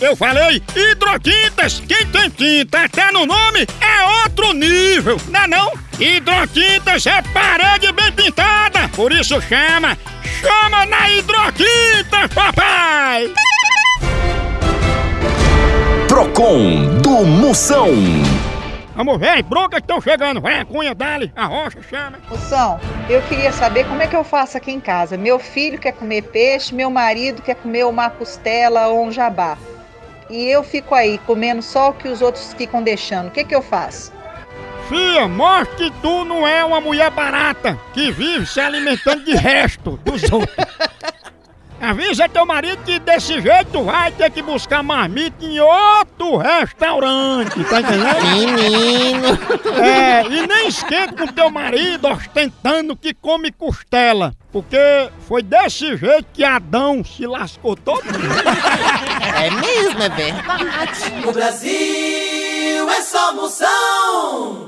Eu falei hidrotintas. Quem tem tinta até no nome é outro nível, não é não? Hidrotintas é parede bem pintada. Por isso chama, chama na hidrotinta, papai. Procon do Moção. Vamos ver, broncas estão chegando. Vai a cunha, dali, a rocha, chama. Moção, eu queria saber como é que eu faço aqui em casa. Meu filho quer comer peixe, meu marido quer comer uma costela ou um jabá. E eu fico aí comendo só o que os outros ficam deixando. O que, que eu faço? Fia, mostra que tu não é uma mulher barata que vive se alimentando de resto dos outros. Avisa teu marido que desse jeito vai ter que buscar marmita em outro restaurante, tá entendendo? Menino! É, e nem esquente com teu marido ostentando que come costela, porque foi desse jeito que Adão se lascou todo. É mesmo, é verdade. No Brasil é só moção.